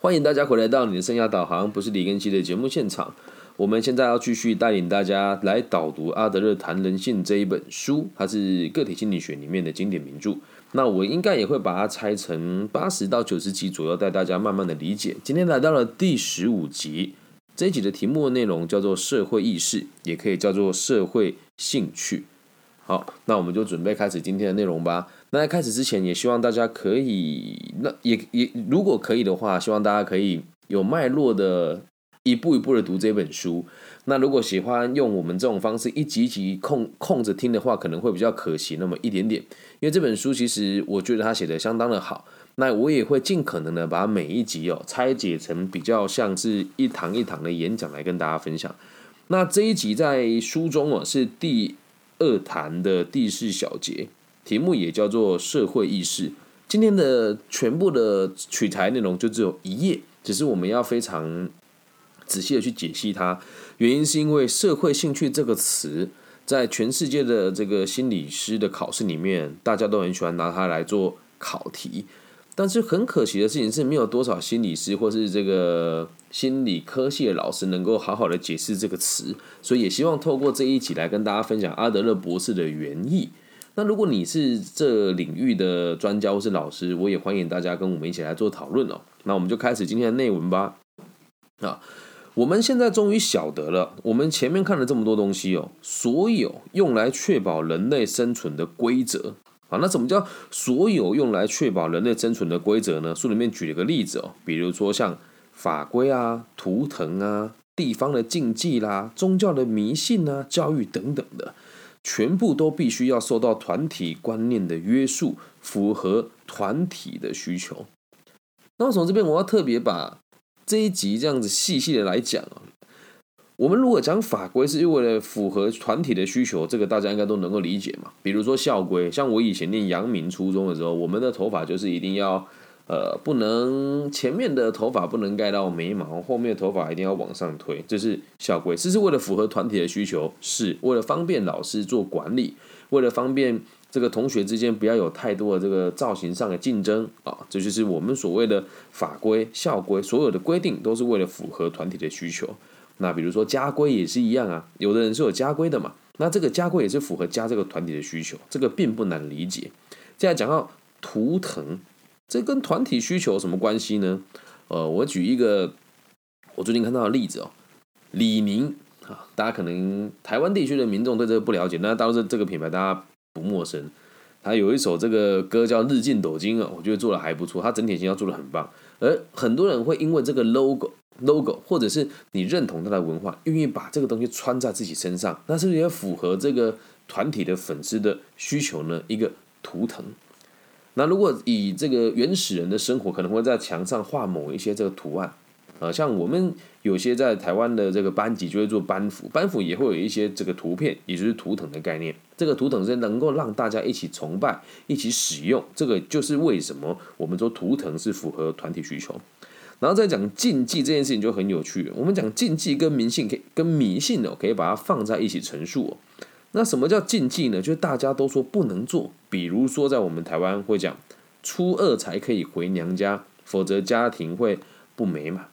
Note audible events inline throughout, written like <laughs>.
欢迎大家回来到你的生涯导航，不是李根熙的节目现场。我们现在要继续带领大家来导读阿德勒谈人性这一本书，它是个体心理学里面的经典名著。那我应该也会把它拆成八十到九十集左右，带大家慢慢的理解。今天来到了第十五集，这一集的题目内容叫做社会意识，也可以叫做社会兴趣。好，那我们就准备开始今天的内容吧。那在开始之前，也希望大家可以，那也也如果可以的话，希望大家可以有脉络的一步一步的读这本书。那如果喜欢用我们这种方式一集一集空空着听的话，可能会比较可惜那么一点点。因为这本书其实我觉得他写的相当的好，那我也会尽可能的把每一集哦拆解成比较像是一堂一堂的演讲来跟大家分享。那这一集在书中哦是第二谈的第四小节。题目也叫做社会意识。今天的全部的取材内容就只有一页，只是我们要非常仔细的去解析它。原因是因为“社会兴趣”这个词，在全世界的这个心理师的考试里面，大家都很喜欢拿它来做考题。但是很可惜的事情是，没有多少心理师或是这个心理科系的老师能够好好的解释这个词。所以也希望透过这一集来跟大家分享阿德勒博士的原意。那如果你是这领域的专家或是老师，我也欢迎大家跟我们一起来做讨论哦。那我们就开始今天的内文吧。啊，我们现在终于晓得了，我们前面看了这么多东西哦，所有用来确保人类生存的规则啊，那怎么叫所有用来确保人类生存的规则呢？书里面举了个例子哦，比如说像法规啊、图腾啊、地方的禁忌啦、宗教的迷信啊、教育等等的。全部都必须要受到团体观念的约束，符合团体的需求。那我从这边我要特别把这一集这样子细细的来讲啊。我们如果讲法规是为了符合团体的需求，这个大家应该都能够理解嘛。比如说校规，像我以前念阳明初中的时候，我们的头发就是一定要。呃，不能前面的头发不能盖到眉毛，后面的头发一定要往上推，这是校规。这是为了符合团体的需求，是为了方便老师做管理，为了方便这个同学之间不要有太多的这个造型上的竞争啊。这就是我们所谓的法规、校规，所有的规定都是为了符合团体的需求。那比如说家规也是一样啊，有的人是有家规的嘛，那这个家规也是符合家这个团体的需求，这个并不难理解。现在讲到图腾。这跟团体需求有什么关系呢？呃，我举一个我最近看到的例子哦，李宁啊，大家可能台湾地区的民众对这个不了解，那倒是这个品牌大家不陌生。他有一首这个歌叫《日进斗金》啊，我觉得做的还不错，他整体形象做的很棒。而很多人会因为这个 logo logo，或者是你认同他的文化，愿意把这个东西穿在自己身上，那是不是也符合这个团体的粉丝的需求呢？一个图腾。那如果以这个原始人的生活，可能会在墙上画某一些这个图案，啊，像我们有些在台湾的这个班级就会做班服，班服也会有一些这个图片，也就是图腾的概念。这个图腾是能够让大家一起崇拜、一起使用，这个就是为什么我们说图腾是符合团体需求。然后再讲禁忌这件事情就很有趣。我们讲禁忌跟迷信，可以跟迷信哦，可以把它放在一起陈述哦。那什么叫禁忌呢？就是大家都说不能做，比如说在我们台湾会讲初二才可以回娘家，否则家庭会不美满。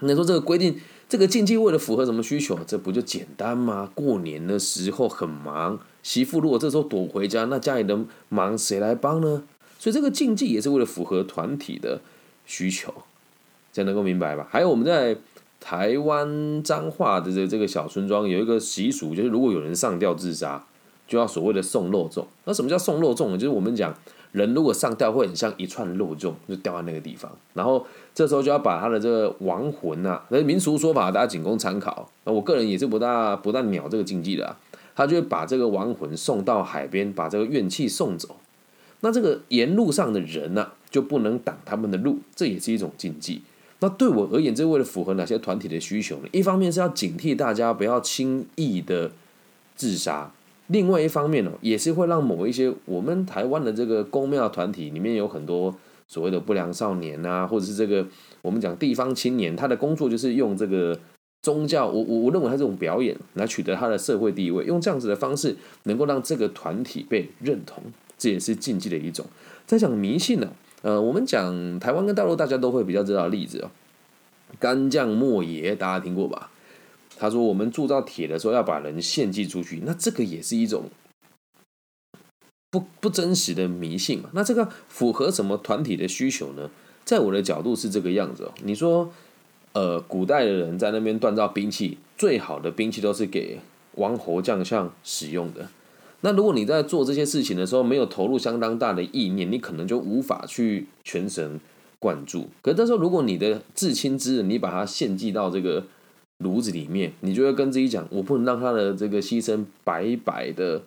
那说这个规定，这个禁忌为了符合什么需求？这不就简单吗？过年的时候很忙，媳妇如果这时候躲回家，那家里的忙谁来帮呢？所以这个禁忌也是为了符合团体的需求，这样能够明白吧？还有我们在。台湾彰化的这这个小村庄有一个习俗，就是如果有人上吊自杀，就要所谓的送肉粽。那什么叫送肉粽呢？就是我们讲人如果上吊会很像一串肉粽，就掉在那个地方。然后这时候就要把他的这个亡魂呐，那民俗说法大家仅供参考。那我个人也是不大不大鸟这个禁忌的，他就会把这个亡魂送到海边，把这个怨气送走。那这个沿路上的人呢，就不能挡他们的路，这也是一种禁忌。那对我而言，这为了符合哪些团体的需求呢？一方面是要警惕大家不要轻易的自杀，另外一方面呢，也是会让某一些我们台湾的这个公庙团体里面有很多所谓的不良少年啊，或者是这个我们讲地方青年，他的工作就是用这个宗教，我我我认为他这种表演来取得他的社会地位，用这样子的方式能够让这个团体被认同，这也是禁忌的一种。在讲迷信呢。呃，我们讲台湾跟大陆，大家都会比较知道的例子哦。干将莫邪，大家听过吧？他说我们铸造铁的时候要把人献祭出去，那这个也是一种不不真实的迷信嘛？那这个符合什么团体的需求呢？在我的角度是这个样子哦。你说，呃，古代的人在那边锻造兵器，最好的兵器都是给王侯将相使用的。那如果你在做这些事情的时候没有投入相当大的意念，你可能就无法去全神贯注。可是这时候，如果你的至亲之人，你把他献祭到这个炉子里面，你就会跟自己讲：我不能让他的这个牺牲白白的、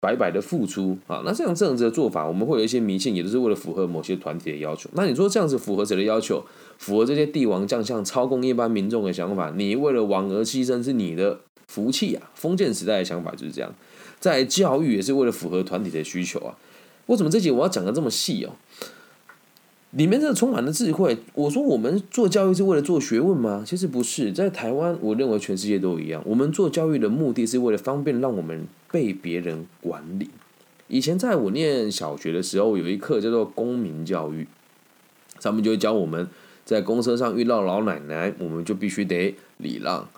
白白的付出啊！那这样这样子的做法，我们会有一些迷信，也都是为了符合某些团体的要求。那你说这样子符合谁的要求？符合这些帝王将相操控一般民众的想法？你为了王而牺牲是你的福气啊！封建时代的想法就是这样。在教育也是为了符合团体的需求啊！为什么这节我要讲的这么细哦？里面真的充满了智慧。我说我们做教育是为了做学问吗？其实不是，在台湾，我认为全世界都一样。我们做教育的目的是为了方便让我们被别人管理。以前在我念小学的时候，有一课叫做公民教育，上面就会教我们在公车上遇到老奶奶，我们就必须得礼让。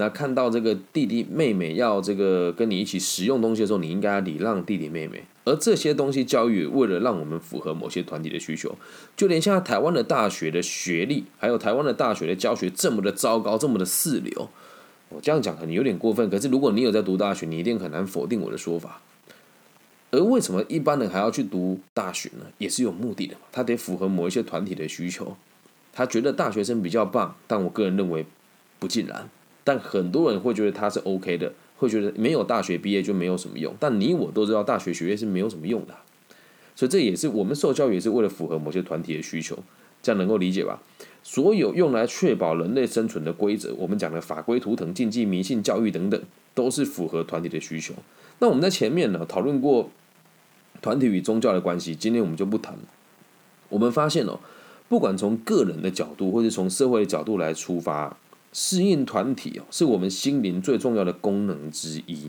那看到这个弟弟妹妹要这个跟你一起使用东西的时候，你应该礼让弟弟妹妹。而这些东西教育，为了让我们符合某些团体的需求，就连现在台湾的大学的学历，还有台湾的大学的教学这么的糟糕，这么的四流，我这样讲可能有点过分。可是如果你有在读大学，你一定很难否定我的说法。而为什么一般人还要去读大学呢？也是有目的的嘛，他得符合某一些团体的需求。他觉得大学生比较棒，但我个人认为不尽然。但很多人会觉得他是 OK 的，会觉得没有大学毕业就没有什么用。但你我都知道，大学学业是没有什么用的。所以这也是我们受教育也是为了符合某些团体的需求，这样能够理解吧？所有用来确保人类生存的规则，我们讲的法规图腾、禁忌、迷信、教育等等，都是符合团体的需求。那我们在前面呢讨论过团体与宗教的关系，今天我们就不谈。我们发现哦，不管从个人的角度，或是从社会的角度来出发。适应团体哦，是我们心灵最重要的功能之一。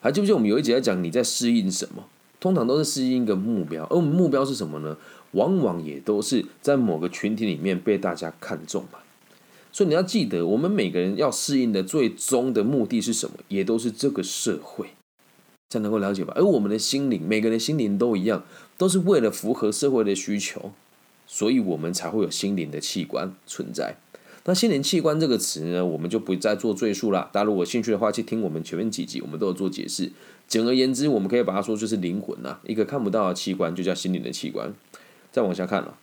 还记不记得我们有一节在讲你在适应什么？通常都是适应一个目标，而我们目标是什么呢？往往也都是在某个群体里面被大家看重嘛。所以你要记得，我们每个人要适应的最终的目的是什么？也都是这个社会，才能够了解吧。而我们的心灵，每个人心灵都一样，都是为了符合社会的需求，所以我们才会有心灵的器官存在。那心灵器官这个词呢，我们就不再做赘述了。大家如果兴趣的话，去听我们前面几集，我们都有做解释。简而言之，我们可以把它说就是灵魂呐，一个看不到的器官，就叫心灵的器官。再往下看了，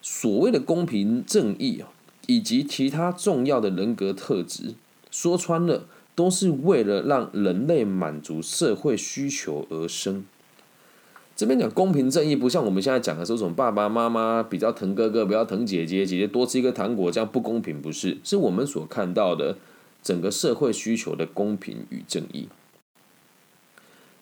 所谓的公平正义啊，以及其他重要的人格特质，说穿了，都是为了让人类满足社会需求而生。这边讲公平正义，不像我们现在讲的这种爸爸妈妈比较疼哥哥，比较疼姐姐，姐姐多吃一个糖果，这样不公平，不是？是我们所看到的整个社会需求的公平与正义。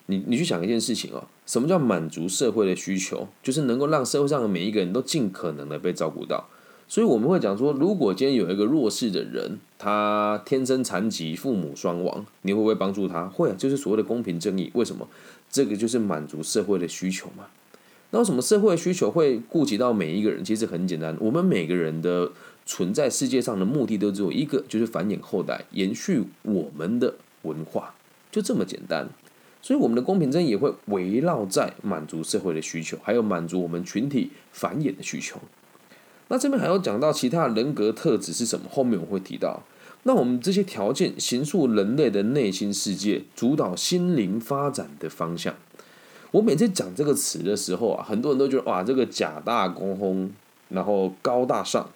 你你去想一件事情哦，什么叫满足社会的需求？就是能够让社会上的每一个人都尽可能的被照顾到。所以我们会讲说，如果今天有一个弱势的人，他天生残疾，父母双亡，你会不会帮助他？会啊，就是所谓的公平正义。为什么？这个就是满足社会的需求嘛？那为什么社会需求会顾及到每一个人？其实很简单，我们每个人的存在世界上的目的都只有一个，就是繁衍后代，延续我们的文化，就这么简单。所以我们的公平正义也会围绕在满足社会的需求，还有满足我们群体繁衍的需求。那这边还要讲到其他人格特质是什么？后面我会提到。那我们这些条件形塑人类的内心世界，主导心灵发展的方向。我每次讲这个词的时候啊，很多人都觉得哇，这个假大空，然后高大上。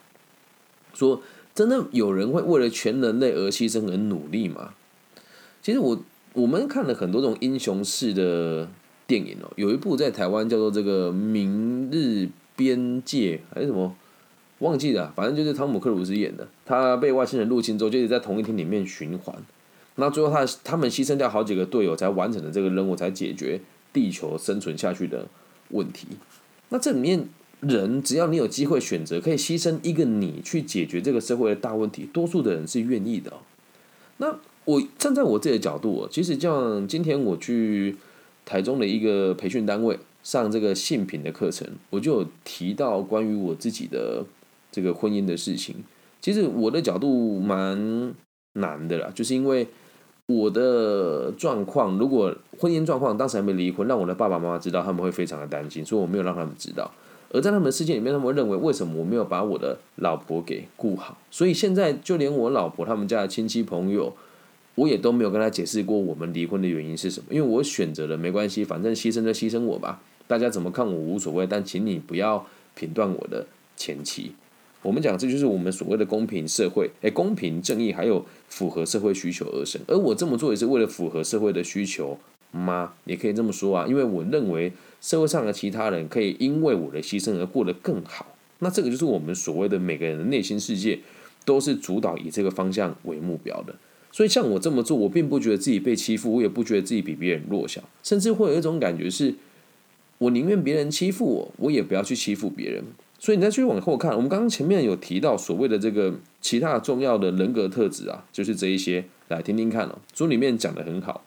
说真的，有人会为了全人类而牺牲而努力吗？其实我我们看了很多这种英雄式的电影哦，有一部在台湾叫做这个《明日边界》还是什么？忘记了，反正就是汤姆克鲁斯演的。他被外星人入侵之后，就一直在同一天里面循环。那最后他他们牺牲掉好几个队友，才完成了这个任务，才解决地球生存下去的问题。那这里面人，只要你有机会选择，可以牺牲一个你去解决这个社会的大问题，多数的人是愿意的。那我站在我自己的角度，其实像今天我去台中的一个培训单位。上这个性品的课程，我就有提到关于我自己的这个婚姻的事情。其实我的角度蛮难的啦，就是因为我的状况，如果婚姻状况当时还没离婚，让我的爸爸妈妈知道，他们会非常的担心，所以我没有让他们知道。而在他们的世界里面，他们会认为为什么我没有把我的老婆给顾好？所以现在就连我老婆他们家的亲戚朋友。我也都没有跟他解释过我们离婚的原因是什么，因为我选择了没关系，反正牺牲就牺牲我吧，大家怎么看我无所谓，但请你不要评断我的前妻。我们讲这就是我们所谓的公平社会，诶，公平正义还有符合社会需求而生，而我这么做也是为了符合社会的需求吗？也可以这么说啊，因为我认为社会上的其他人可以因为我的牺牲而过得更好，那这个就是我们所谓的每个人的内心世界都是主导以这个方向为目标的。所以像我这么做，我并不觉得自己被欺负，我也不觉得自己比别人弱小，甚至会有一种感觉是，我宁愿别人欺负我，我也不要去欺负别人。所以你再继续往后看，我们刚刚前面有提到所谓的这个其他重要的人格特质啊，就是这一些，来听听看哦。书里面讲的很好，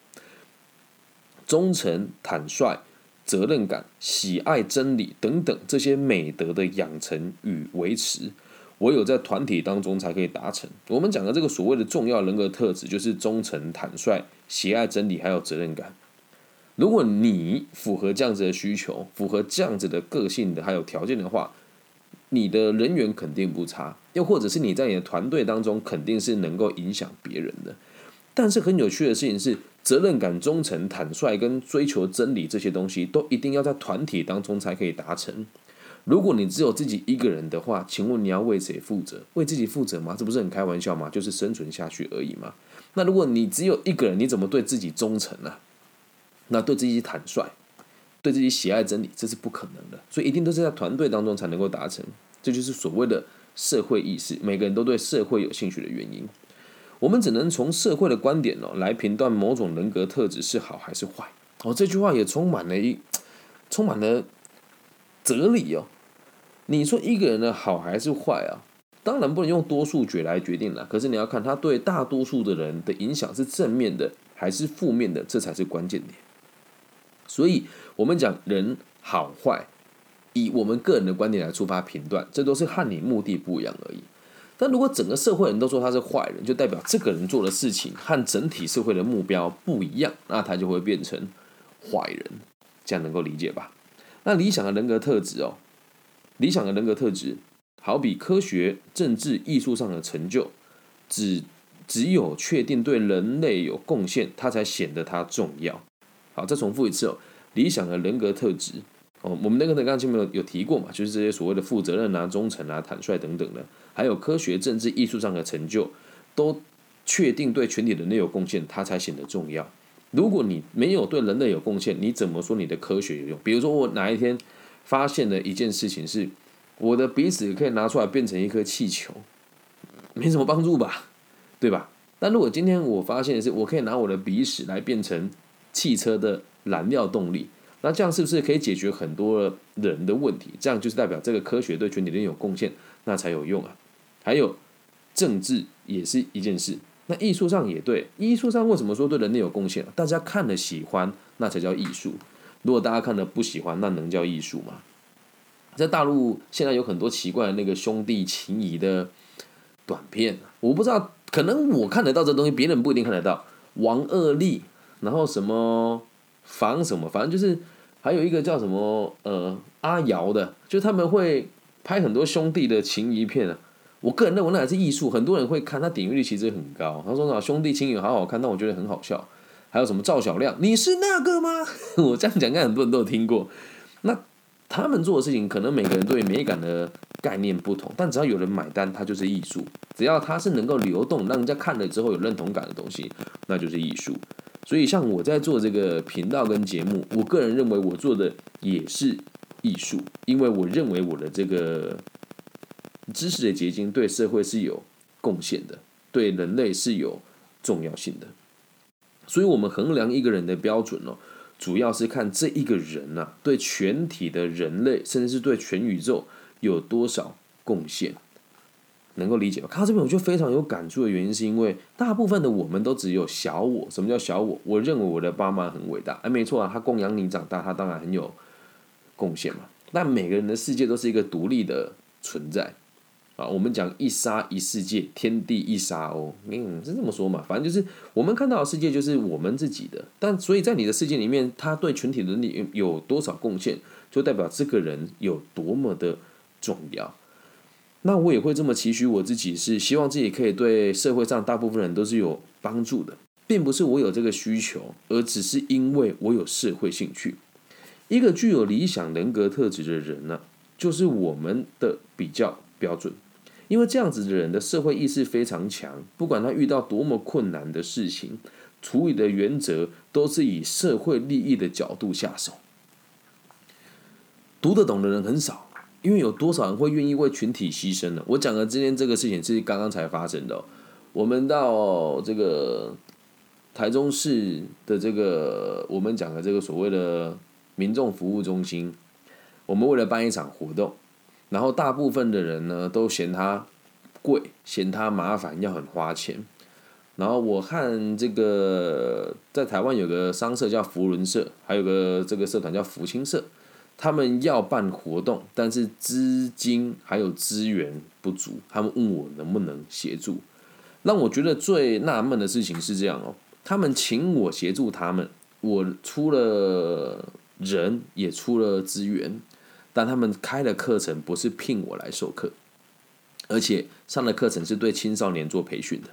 忠诚、坦率、责任感、喜爱真理等等这些美德的养成与维持。唯有在团体当中才可以达成。我们讲的这个所谓的重要人格特质，就是忠诚、坦率、喜爱真理，还有责任感。如果你符合这样子的需求，符合这样子的个性的还有条件的话，你的人缘肯定不差。又或者是你在你的团队当中，肯定是能够影响别人的。但是很有趣的事情是，责任感、忠诚、坦率跟追求真理这些东西，都一定要在团体当中才可以达成。如果你只有自己一个人的话，请问你要为谁负责？为自己负责吗？这不是很开玩笑吗？就是生存下去而已嘛。那如果你只有一个人，你怎么对自己忠诚呢？那对自己坦率，对自己喜爱真理，这是不可能的。所以一定都是在团队当中才能够达成。这就是所谓的社会意识，每个人都对社会有兴趣的原因。我们只能从社会的观点哦来评断某种人格特质是好还是坏。哦，这句话也充满了一充满了哲理哦。你说一个人的好还是坏啊？当然不能用多数决来决定了。可是你要看他对大多数的人的影响是正面的还是负面的，这才是关键点。所以，我们讲人好坏，以我们个人的观点来出发评断，这都是和你目的不一样而已。但如果整个社会人都说他是坏人，就代表这个人做的事情和整体社会的目标不一样，那他就会变成坏人。这样能够理解吧？那理想的人格特质哦。理想的人格特质，好比科学、政治、艺术上的成就，只只有确定对人类有贡献，它才显得它重要。好，再重复一次哦，理想的人格特质哦，我们那个刚刚前面有有提过嘛，就是这些所谓的负责任啊、忠诚啊、坦率等等的，还有科学、政治、艺术上的成就，都确定对全体人类有贡献，它才显得重要。如果你没有对人类有贡献，你怎么说你的科学有用？比如说我哪一天。发现了一件事情是，我的鼻屎可以拿出来变成一颗气球，没什么帮助吧，对吧？但如果今天我发现的是，我可以拿我的鼻屎来变成汽车的燃料动力，那这样是不是可以解决很多人的问题？这样就是代表这个科学对全体人有贡献，那才有用啊。还有政治也是一件事，那艺术上也对，艺术上为什么说对人类有贡献？大家看了喜欢，那才叫艺术。如果大家看了不喜欢，那能叫艺术吗？在大陆现在有很多奇怪的那个兄弟情谊的短片，我不知道，可能我看得到这东西，别人不一定看得到。王二力，然后什么房什么，反正就是还有一个叫什么呃阿瑶的，就他们会拍很多兄弟的情谊片啊。我个人认为那还是艺术，很多人会看，他点击率其实很高。他说：“兄弟情谊好好看。”但我觉得很好笑。还有什么赵小亮？你是那个吗？<laughs> 我这样讲，应该很多人都有听过。那他们做的事情，可能每个人对美感的概念不同，但只要有人买单，它就是艺术。只要它是能够流动，让人家看了之后有认同感的东西，那就是艺术。所以，像我在做这个频道跟节目，我个人认为我做的也是艺术，因为我认为我的这个知识的结晶对社会是有贡献的，对人类是有重要性的。所以，我们衡量一个人的标准哦，主要是看这一个人呐，对全体的人类，甚至是对全宇宙有多少贡献，能够理解吗？看到这边，我就非常有感触的原因，是因为大部分的我们都只有小我。什么叫小我？我认为我的爸妈很伟大，哎，没错啊，他供养你长大，他当然很有贡献嘛。但每个人的世界都是一个独立的存在啊。我们讲一沙一世界，天地一沙哦，嗯，是这么说嘛。反正就是我们看到的世界就是我们自己的，但所以在你的世界里面，他对群体伦理有多少贡献，就代表这个人有多么的重要。那我也会这么期许我自己，是希望自己可以对社会上大部分人都是有帮助的，并不是我有这个需求，而只是因为我有社会兴趣。一个具有理想人格特质的人呢，就是我们的比较标准。因为这样子的人的社会意识非常强，不管他遇到多么困难的事情，处理的原则都是以社会利益的角度下手。读得懂的人很少，因为有多少人会愿意为群体牺牲呢？我讲的今天这个事情是刚刚才发生的。我们到这个台中市的这个我们讲的这个所谓的。民众服务中心，我们为了办一场活动，然后大部分的人呢都嫌它贵，嫌它麻烦，要很花钱。然后我看这个在台湾有个商社叫福伦社，还有个这个社团叫福清社，他们要办活动，但是资金还有资源不足，他们问我能不能协助。让我觉得最纳闷的事情是这样哦，他们请我协助他们，我出了。人也出了资源，但他们开的课程不是聘我来授课，而且上的课程是对青少年做培训的。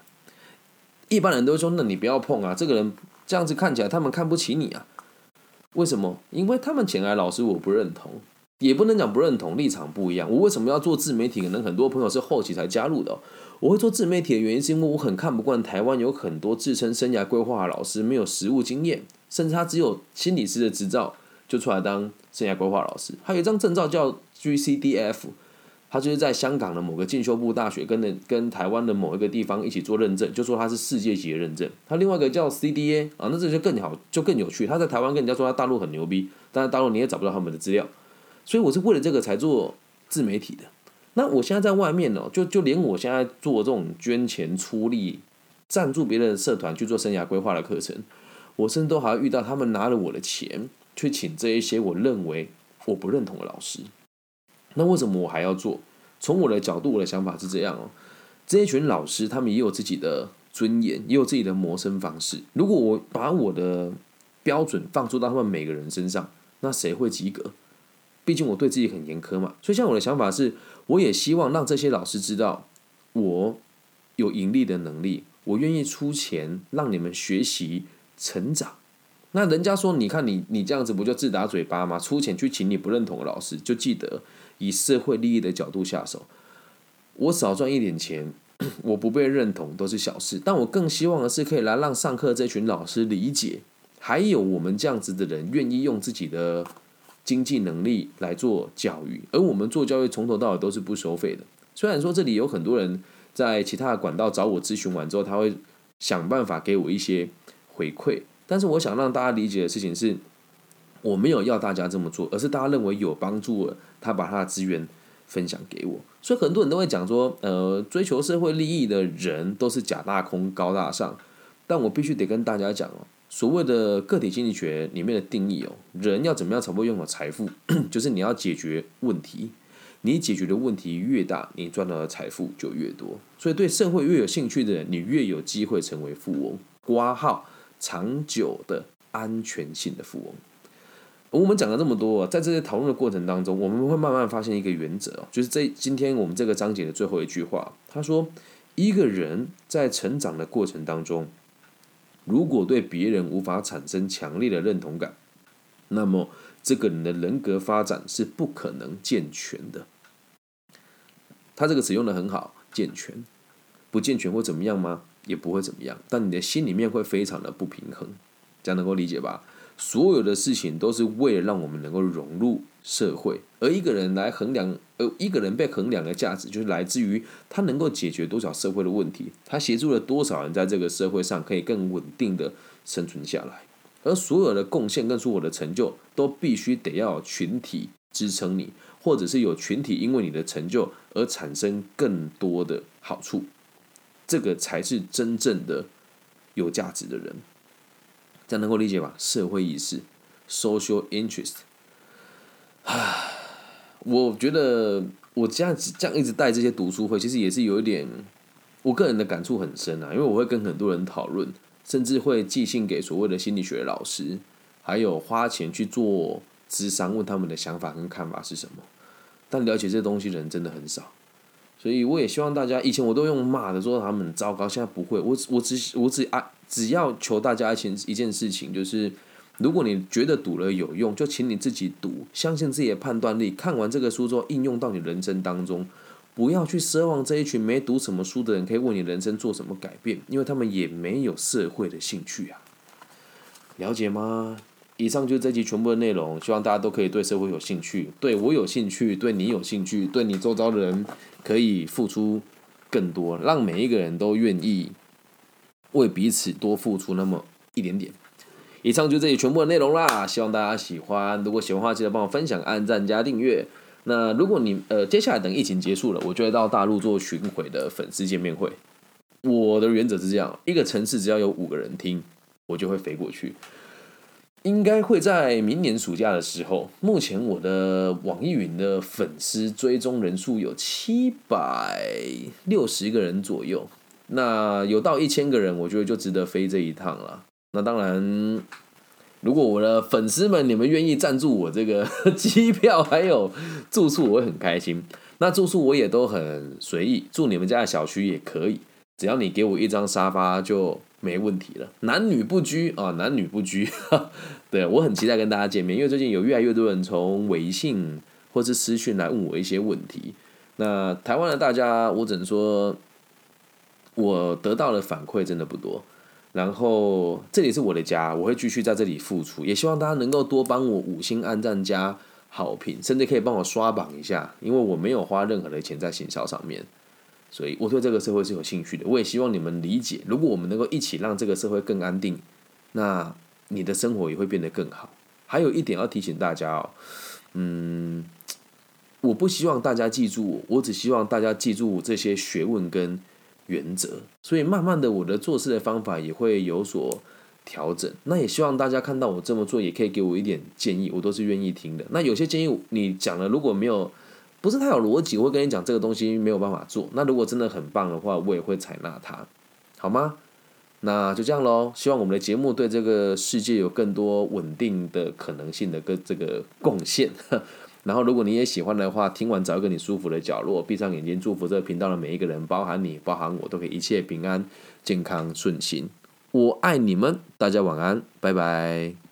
一般人都说：“那你不要碰啊，这个人这样子看起来，他们看不起你啊。”为什么？因为他们前来老师，我不认同，也不能讲不认同，立场不一样。我为什么要做自媒体？可能很多朋友是后期才加入的。我会做自媒体的原因，是因为我很看不惯台湾有很多自称生涯规划的老师，没有实务经验，甚至他只有心理师的执照。就出来当生涯规划老师，还有一张证照叫 GCDF，他就是在香港的某个进修部大学跟的跟台湾的某一个地方一起做认证，就说他是世界级的认证。他另外一个叫 CDA 啊，那这就更好，就更有趣。他在台湾跟人家说他大陆很牛逼，但是大陆你也找不到他们的资料，所以我是为了这个才做自媒体的。那我现在在外面呢，就就连我现在做这种捐钱出力赞助别人的社团去做生涯规划的课程，我甚至都还要遇到他们拿了我的钱。去请这一些我认为我不认同的老师，那为什么我还要做？从我的角度，我的想法是这样哦。这一群老师，他们也有自己的尊严，也有自己的谋生方式。如果我把我的标准放出到他们每个人身上，那谁会及格？毕竟我对自己很严苛嘛。所以，像我的想法是，我也希望让这些老师知道，我有盈利的能力，我愿意出钱让你们学习成长。那人家说，你看你你这样子不就自打嘴巴吗？出钱去请你不认同的老师，就记得以社会利益的角度下手。我少赚一点钱，我不被认同都是小事。但我更希望的是，可以来让上课这群老师理解，还有我们这样子的人愿意用自己的经济能力来做教育。而我们做教育从头到尾都是不收费的。虽然说这里有很多人在其他的管道找我咨询完之后，他会想办法给我一些回馈。但是我想让大家理解的事情是，我没有要大家这么做，而是大家认为有帮助了，他把他的资源分享给我。所以很多人都会讲说，呃，追求社会利益的人都是假大空、高大上。但我必须得跟大家讲哦，所谓的个体经济学里面的定义哦，人要怎么样才会拥有财富？<clears throat> 就是你要解决问题，你解决的问题越大，你赚到的财富就越多。所以对社会越有兴趣的人，你越有机会成为富翁。挂号。长久的安全性的富翁，我们讲了这么多，在这些讨论的过程当中，我们会慢慢发现一个原则就是这今天我们这个章节的最后一句话，他说，一个人在成长的过程当中，如果对别人无法产生强烈的认同感，那么这个人的人格发展是不可能健全的。他这个词用的很好，健全，不健全会怎么样吗？也不会怎么样，但你的心里面会非常的不平衡，这样能够理解吧？所有的事情都是为了让我们能够融入社会，而一个人来衡量，而一个人被衡量的价值，就是来自于他能够解决多少社会的问题，他协助了多少人在这个社会上可以更稳定的生存下来，而所有的贡献跟所有的成就，都必须得要有群体支撑你，或者是有群体因为你的成就而产生更多的好处。这个才是真正的有价值的人，这样能够理解吧？社会意识 （social interest）。唉，我觉得我这样子这样一直带这些读书会，其实也是有一点我个人的感触很深啊，因为我会跟很多人讨论，甚至会寄信给所谓的心理学老师，还有花钱去做智商，问他们的想法跟看法是什么。但了解这东西人真的很少，所以我也希望大家，以前我都用骂的说他们很糟糕，现在不会，我我只我只啊，只要求大家一件一件事情，就是如果你觉得赌了有用，就请你自己赌，相信自己的判断力，看完这个书之后应用到你人生当中，不要去奢望这一群没读什么书的人可以为你人生做什么改变，因为他们也没有社会的兴趣啊，了解吗？以上就是这集全部的内容，希望大家都可以对社会有兴趣，对我有兴趣，对你有兴趣，对你周遭的人可以付出更多，让每一个人都愿意为彼此多付出那么一点点。以上就这里全部的内容啦，希望大家喜欢。如果喜欢的话，记得帮我分享、按赞、加订阅。那如果你呃接下来等疫情结束了，我就会到大陆做巡回的粉丝见面会。我的原则是这样：一个城市只要有五个人听，我就会飞过去。应该会在明年暑假的时候。目前我的网易云的粉丝追踪人数有七百六十个人左右，那有到一千个人，我觉得就值得飞这一趟了。那当然，如果我的粉丝们你们愿意赞助我这个 <laughs> 机票还有住宿，我会很开心。那住宿我也都很随意，住你们家的小区也可以，只要你给我一张沙发就。没问题了，男女不拘啊，男女不拘。<laughs> 对我很期待跟大家见面，因为最近有越来越多人从微信或是私讯来问我一些问题。那台湾的大家，我只能说，我得到的反馈真的不多。然后这里是我的家，我会继续在这里付出，也希望大家能够多帮我五星按赞加好评，甚至可以帮我刷榜一下，因为我没有花任何的钱在行销上面。所以我对这个社会是有兴趣的，我也希望你们理解。如果我们能够一起让这个社会更安定，那你的生活也会变得更好。还有一点要提醒大家哦，嗯，我不希望大家记住我，我只希望大家记住这些学问跟原则。所以慢慢的，我的做事的方法也会有所调整。那也希望大家看到我这么做，也可以给我一点建议，我都是愿意听的。那有些建议你讲了，如果没有。不是太有逻辑，我会跟你讲这个东西没有办法做。那如果真的很棒的话，我也会采纳它，好吗？那就这样喽。希望我们的节目对这个世界有更多稳定的可能性的跟这个贡献。<laughs> 然后，如果你也喜欢的话，听完找一个你舒服的角落，闭上眼睛，祝福这个频道的每一个人，包含你，包含我，都可以一切平安、健康、顺心。我爱你们，大家晚安，拜拜。